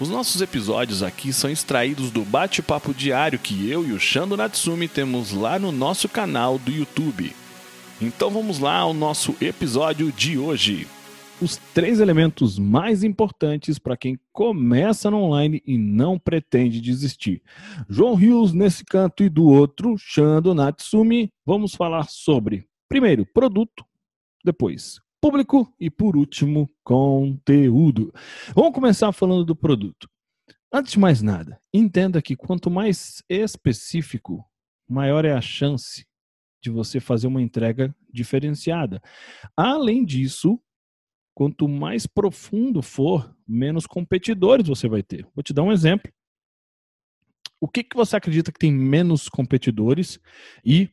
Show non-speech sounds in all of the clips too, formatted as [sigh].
Os nossos episódios aqui são extraídos do bate-papo diário que eu e o Shando Natsumi temos lá no nosso canal do YouTube. Então vamos lá ao nosso episódio de hoje. Os três elementos mais importantes para quem começa no online e não pretende desistir. João Rios nesse canto e do outro, Shando Natsumi, vamos falar sobre, primeiro, produto, depois, público e, por último, conteúdo. Vamos começar falando do produto. Antes de mais nada, entenda que quanto mais específico, maior é a chance de você fazer uma entrega diferenciada. Além disso, quanto mais profundo for, menos competidores você vai ter. Vou te dar um exemplo. O que, que você acredita que tem menos competidores e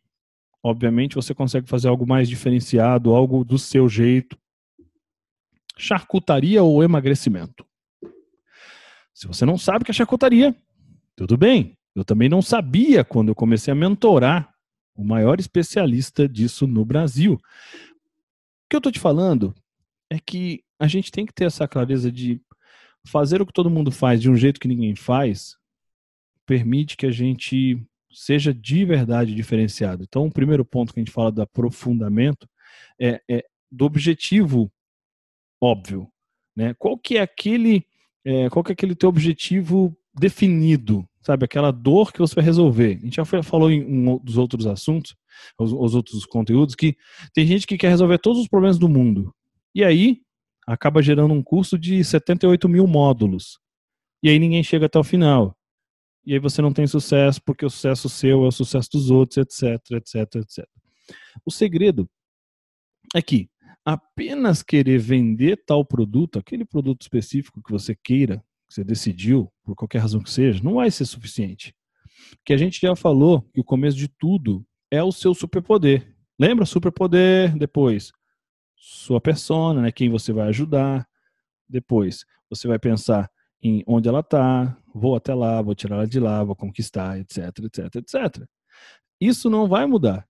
Obviamente você consegue fazer algo mais diferenciado, algo do seu jeito. Charcutaria ou emagrecimento? Se você não sabe o que é charcutaria, tudo bem. Eu também não sabia quando eu comecei a mentorar o maior especialista disso no Brasil. O que eu estou te falando é que a gente tem que ter essa clareza de fazer o que todo mundo faz de um jeito que ninguém faz, permite que a gente seja de verdade diferenciado. Então, o primeiro ponto que a gente fala do aprofundamento é, é do objetivo óbvio, né? Qual que é aquele, é, qual que é aquele teu objetivo definido, sabe? Aquela dor que você vai resolver. A gente já falou em um dos outros assuntos, os, os outros conteúdos, que tem gente que quer resolver todos os problemas do mundo. E aí acaba gerando um curso de 78 mil módulos. E aí ninguém chega até o final e aí você não tem sucesso porque o sucesso seu é o sucesso dos outros, etc, etc, etc. O segredo é que apenas querer vender tal produto, aquele produto específico que você queira, que você decidiu, por qualquer razão que seja, não vai ser suficiente. Que a gente já falou que o começo de tudo é o seu superpoder. Lembra? Superpoder, depois sua persona, né, quem você vai ajudar. Depois você vai pensar em onde ela está, vou até lá, vou tirar ela de lá, vou conquistar, etc, etc, etc. Isso não vai mudar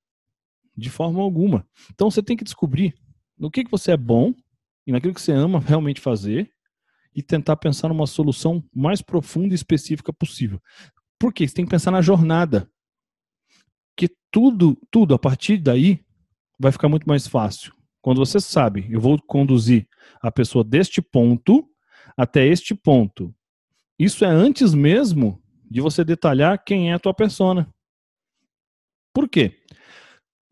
de forma alguma. Então você tem que descobrir no que, que você é bom e naquilo que você ama realmente fazer e tentar pensar numa solução mais profunda e específica possível. Por quê? Você tem que pensar na jornada. Que tudo, tudo a partir daí vai ficar muito mais fácil. Quando você sabe, eu vou conduzir a pessoa deste ponto até este ponto. Isso é antes mesmo de você detalhar quem é a tua persona. Por quê?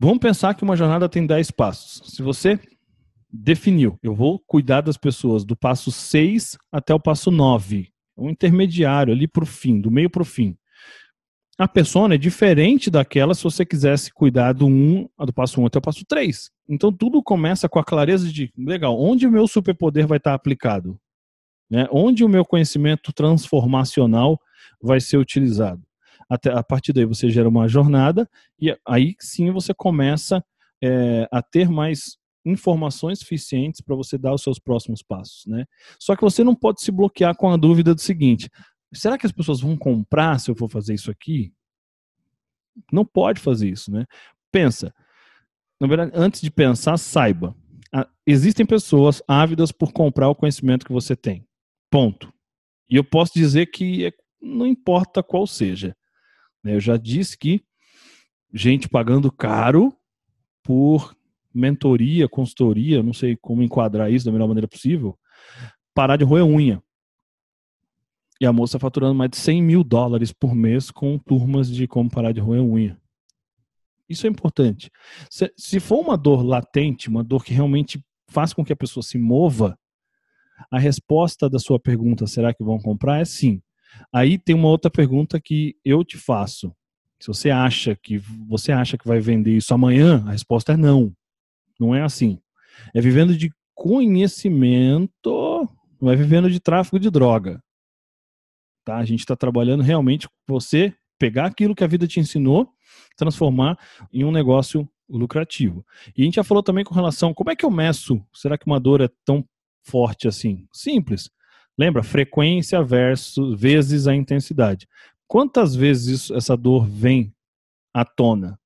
Vamos pensar que uma jornada tem 10 passos. Se você definiu, eu vou cuidar das pessoas do passo 6 até o passo 9, um intermediário ali para o fim, do meio para o fim. A persona é diferente daquela se você quisesse cuidar do, um, do passo 1 até o passo 3. Então tudo começa com a clareza de, legal, onde o meu superpoder vai estar aplicado? Né? Onde o meu conhecimento transformacional vai ser utilizado? Até, a partir daí você gera uma jornada e aí sim você começa é, a ter mais informações suficientes para você dar os seus próximos passos, né? Só que você não pode se bloquear com a dúvida do seguinte: será que as pessoas vão comprar se eu for fazer isso aqui? Não pode fazer isso, né? Pensa. Na verdade, antes de pensar, saiba. Existem pessoas ávidas por comprar o conhecimento que você tem. Ponto. E eu posso dizer que é, não importa qual seja. Né? Eu já disse que gente pagando caro por mentoria, consultoria, não sei como enquadrar isso da melhor maneira possível, parar de roer unha. E a moça faturando mais de 100 mil dólares por mês com turmas de como parar de roer unha. Isso é importante. Se, se for uma dor latente, uma dor que realmente faz com que a pessoa se mova, a resposta da sua pergunta, será que vão comprar? É sim. Aí tem uma outra pergunta que eu te faço. Se você acha que você acha que vai vender isso amanhã, a resposta é não. Não é assim. É vivendo de conhecimento, não é vivendo de tráfico de droga. Tá? A gente está trabalhando realmente com você pegar aquilo que a vida te ensinou, transformar em um negócio lucrativo. E a gente já falou também com relação, como é que eu meço? Será que uma dor é tão forte assim? Simples. Lembra? Frequência versus vezes a intensidade. Quantas vezes isso, essa dor vem à tona?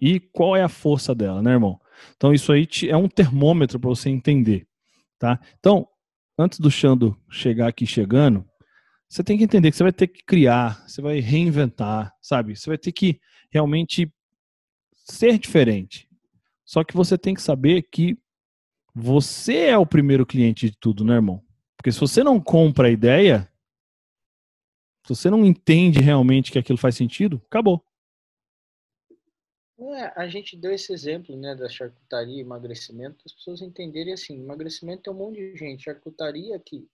E qual é a força dela, né, irmão? Então isso aí é um termômetro para você entender, tá? Então, antes do Xando chegar aqui chegando, você tem que entender que você vai ter que criar, você vai reinventar, sabe? Você vai ter que realmente ser diferente. Só que você tem que saber que você é o primeiro cliente de tudo, né, irmão? Porque se você não compra a ideia, se você não entende realmente que aquilo faz sentido, acabou. É, a gente deu esse exemplo né, da charcutaria emagrecimento, as pessoas entenderem assim, emagrecimento tem um monte de gente, charcutaria aqui,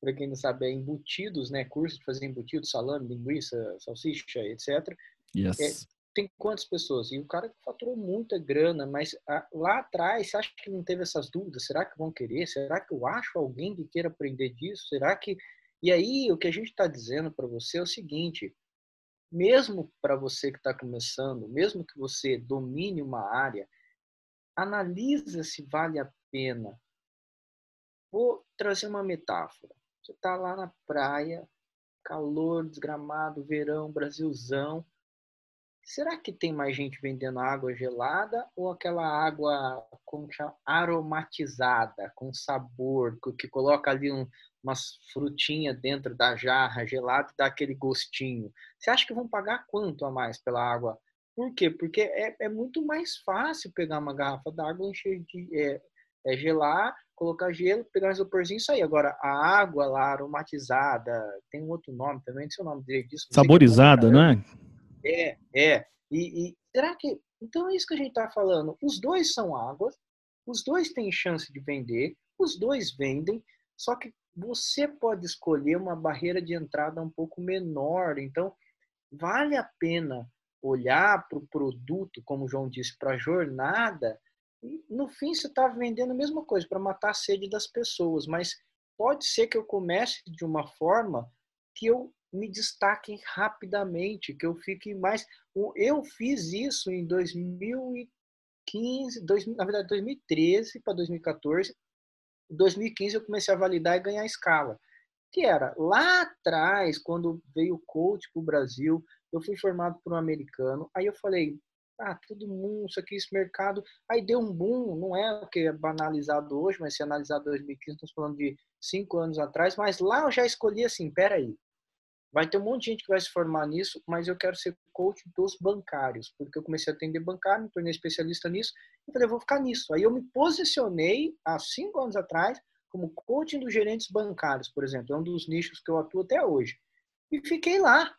para quem não sabe, é embutidos, né, curso de fazer embutidos, salame, linguiça, salsicha, etc. Yes. Tem quantas pessoas? E o cara faturou muita grana, mas a, lá atrás, você acha que não teve essas dúvidas? Será que vão querer? Será que eu acho alguém que queira aprender disso? Será que... E aí, o que a gente está dizendo para você é o seguinte, mesmo para você que está começando, mesmo que você domine uma área, analisa se vale a pena. Vou trazer uma metáfora. Você está lá na praia, calor, desgramado, verão, Brasilzão. Será que tem mais gente vendendo água gelada ou aquela água como chama, aromatizada, com sabor, que coloca ali um, umas frutinhas dentro da jarra gelada e dá aquele gostinho. Você acha que vão pagar quanto a mais pela água? Por quê? Porque é, é muito mais fácil pegar uma garrafa d'água, encher de é, é gelar, colocar gelo, pegar um isoporzinho e sair. Agora, a água lá aromatizada, tem um outro nome também, não sei o nome direito disso. Saborizada, né? É, é. E, e será que. Então é isso que a gente está falando. Os dois são águas, os dois têm chance de vender, os dois vendem, só que você pode escolher uma barreira de entrada um pouco menor. Então, vale a pena olhar para o produto, como o João disse, para a jornada. E no fim, você está vendendo a mesma coisa para matar a sede das pessoas, mas pode ser que eu comece de uma forma que eu me destaque rapidamente, que eu fique mais. Eu fiz isso em 2015, dois, na verdade, 2013 para 2014 em 2015 eu comecei a validar e ganhar escala. Que era lá atrás, quando veio o coach para o Brasil, eu fui formado por um americano. Aí eu falei, ah, todo mundo, isso aqui, esse mercado. Aí deu um boom, não é o que é banalizado hoje, mas se analisar 2015, estamos falando de cinco anos atrás. Mas lá eu já escolhi assim: peraí, Vai ter um monte de gente que vai se formar nisso, mas eu quero ser coach dos bancários, porque eu comecei a atender bancário, me tornei especialista nisso, e falei, eu vou ficar nisso. Aí eu me posicionei, há cinco anos atrás, como coaching dos gerentes bancários, por exemplo. É um dos nichos que eu atuo até hoje. E fiquei lá.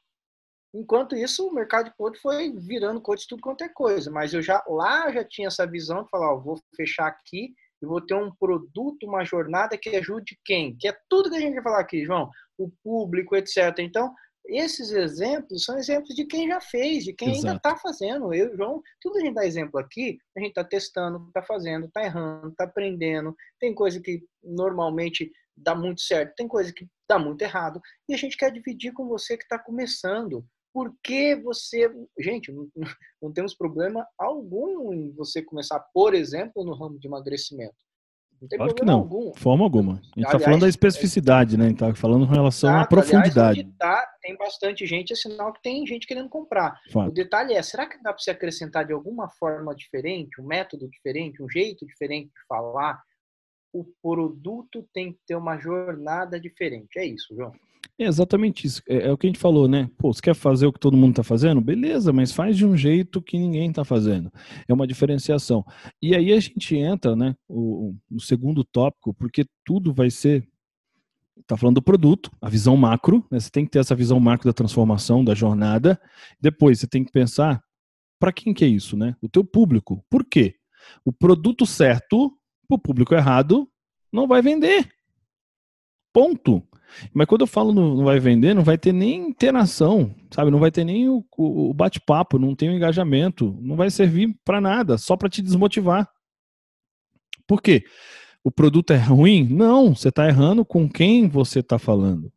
Enquanto isso, o mercado de coach foi virando coach tudo quanto é coisa. Mas eu já lá já tinha essa visão de falar, ó, vou fechar aqui e vou ter um produto, uma jornada que ajude quem? Que é tudo que a gente vai falar aqui, João. O público, etc. Então, esses exemplos são exemplos de quem já fez, de quem Exato. ainda está fazendo. Eu, João, tudo a gente dá exemplo aqui, a gente está testando, está fazendo, está errando, está aprendendo. Tem coisa que normalmente dá muito certo, tem coisa que dá muito errado. E a gente quer dividir com você que está começando. Por que você. Gente, não, não temos problema algum em você começar, por exemplo, no ramo de emagrecimento. Não tem claro que não, algum. forma alguma. A gente está falando da especificidade, né? A gente está falando em relação à profundidade. Aliás, tá, tem bastante gente, é sinal que tem gente querendo comprar. Fato. O detalhe é, será que dá para você acrescentar de alguma forma diferente, um método diferente, um jeito diferente de falar? O produto tem que ter uma jornada diferente. É isso, João. É exatamente isso. É, é, o que a gente falou, né? Pô, você quer fazer o que todo mundo está fazendo? Beleza, mas faz de um jeito que ninguém está fazendo. É uma diferenciação. E aí a gente entra, né, o, no segundo tópico, porque tudo vai ser. Está falando do produto, a visão macro, né? Você tem que ter essa visão macro da transformação, da jornada. Depois você tem que pensar para quem que é isso, né? O teu público. Por quê? O produto certo, o público errado, não vai vender. Ponto. Mas quando eu falo não, vai vender, não vai ter nem interação, sabe? Não vai ter nem o, o bate-papo, não tem o engajamento, não vai servir para nada, só para te desmotivar. Por quê? O produto é ruim? Não, você está errando com quem você está falando.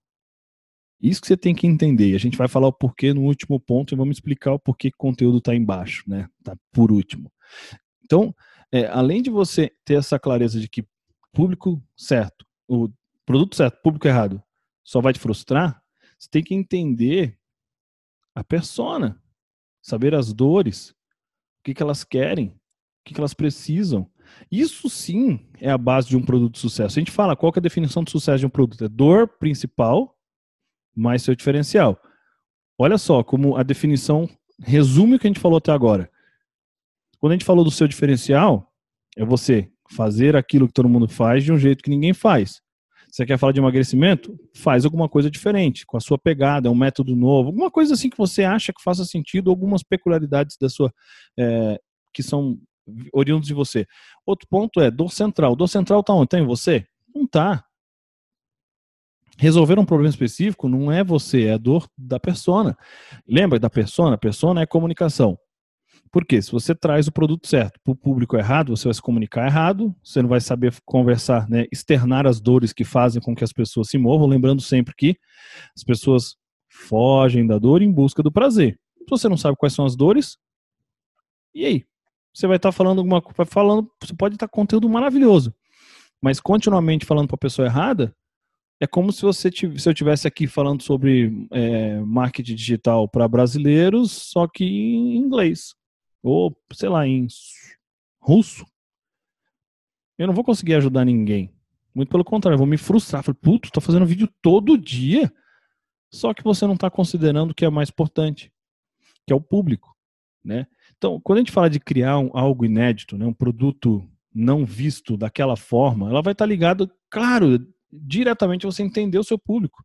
Isso que você tem que entender. A gente vai falar o porquê no último ponto e vamos explicar o porquê que o conteúdo está embaixo, né? Tá por último. Então, é, além de você ter essa clareza de que público certo, o produto certo, público errado, só vai te frustrar, você tem que entender a persona, saber as dores, o que, que elas querem, o que, que elas precisam. Isso sim é a base de um produto de sucesso. A gente fala qual é a definição de sucesso de um produto? É dor principal mais seu diferencial. Olha só como a definição resume o que a gente falou até agora. Quando a gente falou do seu diferencial, é você fazer aquilo que todo mundo faz de um jeito que ninguém faz. Você quer falar de emagrecimento? Faz alguma coisa diferente, com a sua pegada, um método novo, alguma coisa assim que você acha que faça sentido, algumas peculiaridades da sua é, que são oriundos de você. Outro ponto é dor central. Dor central está onde? Está em você? Não está. Resolver um problema específico não é você, é a dor da persona. Lembra da persona? Persona é comunicação. Por quê? Se você traz o produto certo para o público errado, você vai se comunicar errado, você não vai saber conversar, né, externar as dores que fazem com que as pessoas se movam, lembrando sempre que as pessoas fogem da dor em busca do prazer. Se você não sabe quais são as dores, e aí? Você vai estar tá falando alguma coisa, falando, você pode estar tá conteúdo maravilhoso, mas continuamente falando para a pessoa errada, é como se você se eu tivesse aqui falando sobre é, marketing digital para brasileiros, só que em inglês ou sei lá, em russo, eu não vou conseguir ajudar ninguém. Muito pelo contrário, eu vou me frustrar. Falei, puto, tô fazendo vídeo todo dia. Só que você não está considerando o que é mais importante, que é o público, né? Então, quando a gente fala de criar um, algo inédito, né, um produto não visto daquela forma, ela vai estar tá ligada, claro, diretamente você entender o seu público,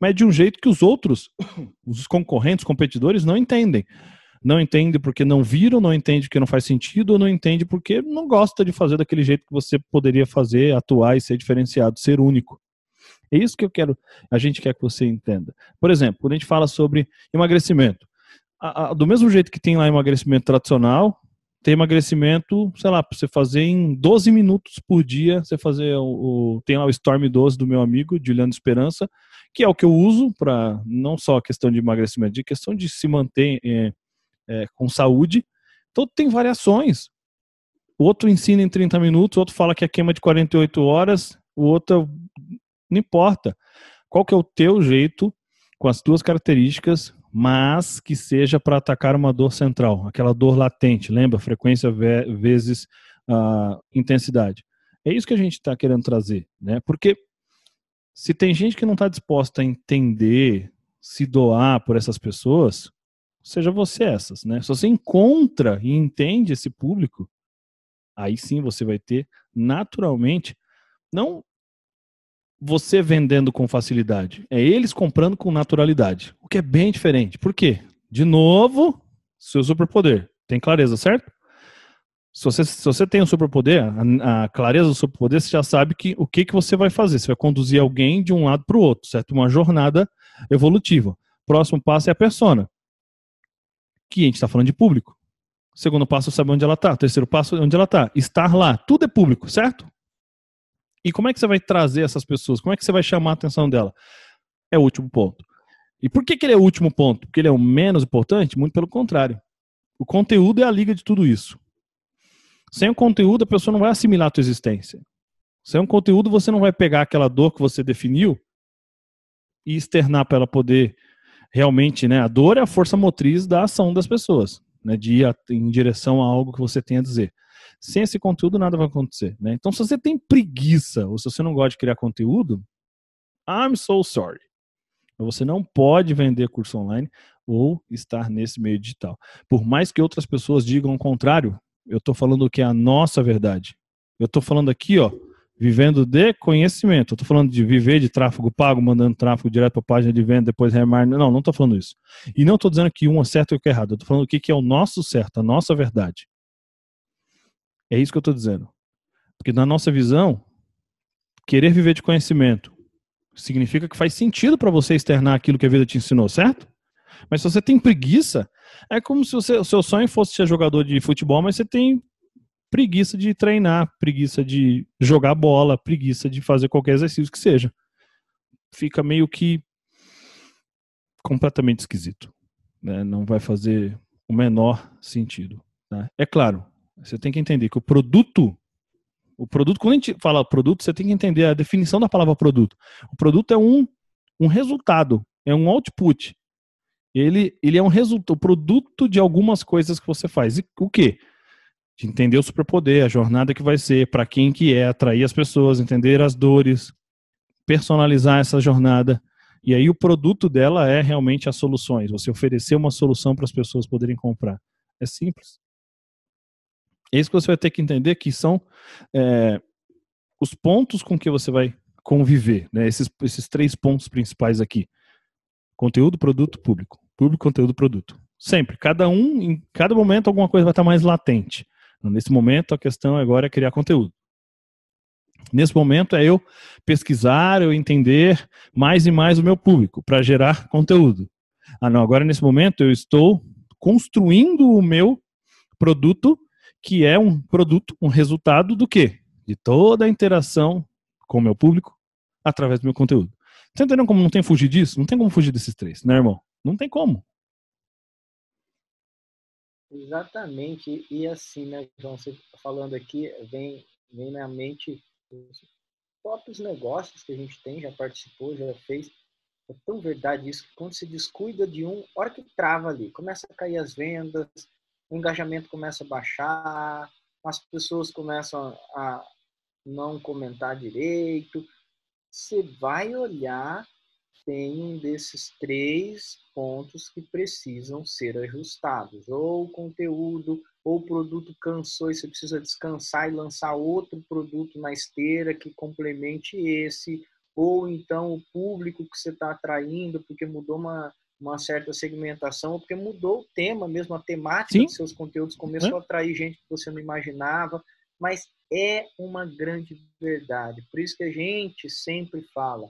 mas de um jeito que os outros, [coughs] os concorrentes, competidores não entendem não entende porque não viram, não entende porque não faz sentido, ou não entende porque não gosta de fazer daquele jeito que você poderia fazer, atuar e ser diferenciado, ser único. É isso que eu quero, a gente quer que você entenda. Por exemplo, quando a gente fala sobre emagrecimento, a, a, do mesmo jeito que tem lá emagrecimento tradicional, tem emagrecimento, sei lá, para você fazer em 12 minutos por dia, você fazer o, o, tem lá o Storm 12 do meu amigo, Juliano Esperança, que é o que eu uso para não só a questão de emagrecimento, de questão de se manter é, é, com saúde. Então tem variações. O outro ensina em 30 minutos, o outro fala que é queima de 48 horas, o outro não importa. Qual que é o teu jeito com as duas características, mas que seja para atacar uma dor central, aquela dor latente, lembra? Frequência vezes uh, intensidade. É isso que a gente está querendo trazer, né? Porque se tem gente que não está disposta a entender, se doar por essas pessoas, seja você essas, né? Se você encontra e entende esse público, aí sim você vai ter naturalmente não você vendendo com facilidade, é eles comprando com naturalidade, o que é bem diferente. Por quê? De novo, seu superpoder. Tem clareza, certo? Se você, se você tem o superpoder, a, a, clareza do superpoder, você já sabe que o que, que você vai fazer. Você vai conduzir alguém de um lado para o outro, certo? Uma jornada evolutiva. Próximo passo é a persona que a gente está falando de público. segundo passo, saber onde ela está. terceiro passo, onde ela está. Estar lá. Tudo é público, certo? E como é que você vai trazer essas pessoas? Como é que você vai chamar a atenção dela? É o último ponto. E por que, que ele é o último ponto? Porque ele é o menos importante? Muito pelo contrário. O conteúdo é a liga de tudo isso. Sem o conteúdo, a pessoa não vai assimilar a tua existência. Sem o conteúdo, você não vai pegar aquela dor que você definiu e externar para ela poder realmente, né, a dor é a força motriz da ação das pessoas, né, de ir em direção a algo que você tem a dizer. Sem esse conteúdo, nada vai acontecer. Né? Então, se você tem preguiça ou se você não gosta de criar conteúdo, I'm so sorry. Você não pode vender curso online ou estar nesse meio digital. Por mais que outras pessoas digam o contrário, eu estou falando o que é a nossa verdade. Eu estou falando aqui, ó, vivendo de conhecimento. Eu estou falando de viver de tráfego pago, mandando tráfego direto para página de venda, depois remar. Não, não estou falando isso. E não estou dizendo que um é certo e o que é errado. Eu estou falando o que é o nosso certo, a nossa verdade. É isso que eu estou dizendo. Porque na nossa visão, querer viver de conhecimento significa que faz sentido para você externar aquilo que a vida te ensinou, certo? Mas se você tem preguiça, é como se você, o seu sonho fosse ser jogador de futebol, mas você tem preguiça de treinar, preguiça de jogar bola, preguiça de fazer qualquer exercício que seja. Fica meio que completamente esquisito. Né? Não vai fazer o menor sentido. Tá? É claro, você tem que entender que o produto, o produto, quando a gente fala produto, você tem que entender a definição da palavra produto. O produto é um, um resultado, é um output. Ele, ele é um resultado, produto de algumas coisas que você faz. E o quê? De entender o superpoder, a jornada que vai ser, para quem que é, atrair as pessoas, entender as dores, personalizar essa jornada. E aí o produto dela é realmente as soluções. Você oferecer uma solução para as pessoas poderem comprar. É simples. É isso que você vai ter que entender que são é, os pontos com que você vai conviver, né? Esses, esses três pontos principais aqui: conteúdo, produto, público. Público, conteúdo, produto. Sempre. Cada um, em cada momento, alguma coisa vai estar mais latente. Nesse momento, a questão agora é criar conteúdo. Nesse momento é eu pesquisar, eu entender mais e mais o meu público para gerar conteúdo. Ah, não, agora nesse momento eu estou construindo o meu produto, que é um produto, um resultado do quê? De toda a interação com o meu público através do meu conteúdo. Você entendeu como não tem fugir disso? Não tem como fugir desses três, né, irmão? Não tem como. Exatamente. E assim, né, João, você falando aqui, vem, vem na mente os próprios negócios que a gente tem, já participou, já fez. É tão verdade isso que quando se descuida de um, hora que trava ali, começa a cair as vendas, o engajamento começa a baixar, as pessoas começam a não comentar direito. Você vai olhar tem um desses três pontos que precisam ser ajustados. Ou o conteúdo, ou o produto cansou e você precisa descansar e lançar outro produto na esteira que complemente esse, ou então o público que você está atraindo, porque mudou uma, uma certa segmentação, ou porque mudou o tema mesmo, a temática Sim. dos seus conteúdos começou é. a atrair gente que você não imaginava, mas é uma grande verdade. Por isso que a gente sempre fala,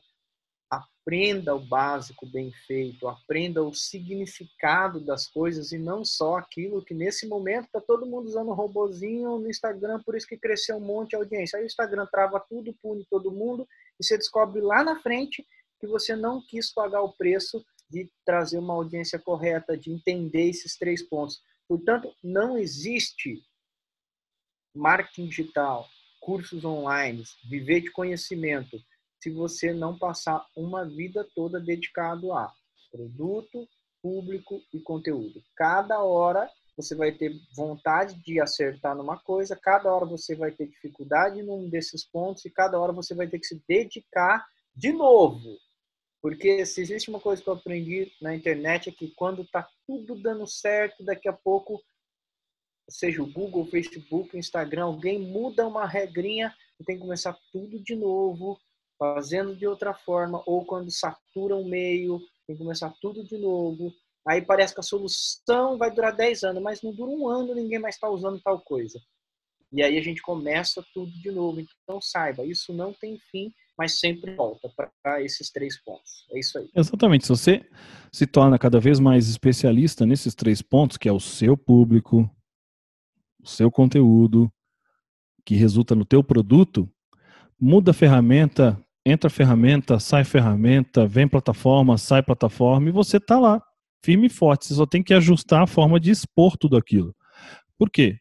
aprenda o básico bem feito, aprenda o significado das coisas e não só aquilo que nesse momento está todo mundo usando um robozinho no Instagram, por isso que cresceu um monte de audiência. Aí o Instagram trava tudo, pune todo mundo e você descobre lá na frente que você não quis pagar o preço de trazer uma audiência correta, de entender esses três pontos. Portanto, não existe marketing digital, cursos online, viver de conhecimento se você não passar uma vida toda dedicado a produto, público e conteúdo. Cada hora você vai ter vontade de acertar numa coisa, cada hora você vai ter dificuldade num desses pontos e cada hora você vai ter que se dedicar de novo. Porque se existe uma coisa que eu aprendi na internet é que quando está tudo dando certo, daqui a pouco, seja o Google, o Facebook, o Instagram, alguém muda uma regrinha e tem que começar tudo de novo fazendo de outra forma, ou quando satura um meio, tem que começar tudo de novo. Aí parece que a solução vai durar 10 anos, mas não dura um ano, ninguém mais está usando tal coisa. E aí a gente começa tudo de novo. Então saiba, isso não tem fim, mas sempre volta para esses três pontos. É isso aí. Exatamente. Se você se torna cada vez mais especialista nesses três pontos, que é o seu público, o seu conteúdo, que resulta no teu produto, muda a ferramenta, entra ferramenta, sai ferramenta, vem plataforma, sai plataforma e você está lá, firme e forte. Você só tem que ajustar a forma de expor tudo aquilo. Por quê?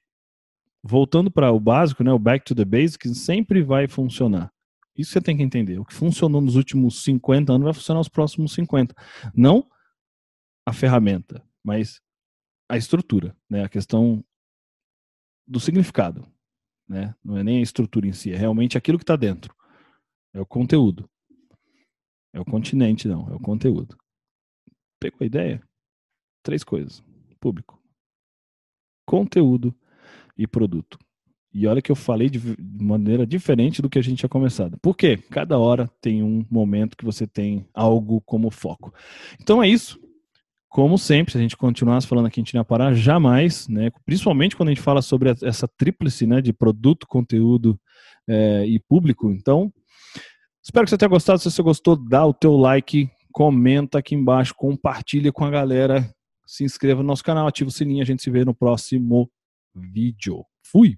Voltando para o básico, né, o back to the basics, sempre vai funcionar. Isso você tem que entender. O que funcionou nos últimos 50 anos vai funcionar nos próximos 50. Não a ferramenta, mas a estrutura, né? a questão do significado. Né? Não é nem a estrutura em si, é realmente aquilo que está dentro. É o conteúdo. É o continente, não, é o conteúdo. Pegou a ideia? Três coisas: público, conteúdo e produto. E olha que eu falei de maneira diferente do que a gente tinha começado. Por quê? Cada hora tem um momento que você tem algo como foco. Então é isso. Como sempre, se a gente continuasse falando aqui, a gente não ia parar jamais, né? Principalmente quando a gente fala sobre essa tríplice, né? De produto, conteúdo é, e público. Então, Espero que você tenha gostado. Se você gostou, dá o teu like, comenta aqui embaixo, compartilha com a galera, se inscreva no nosso canal, ativa o sininho. A gente se vê no próximo vídeo. Fui!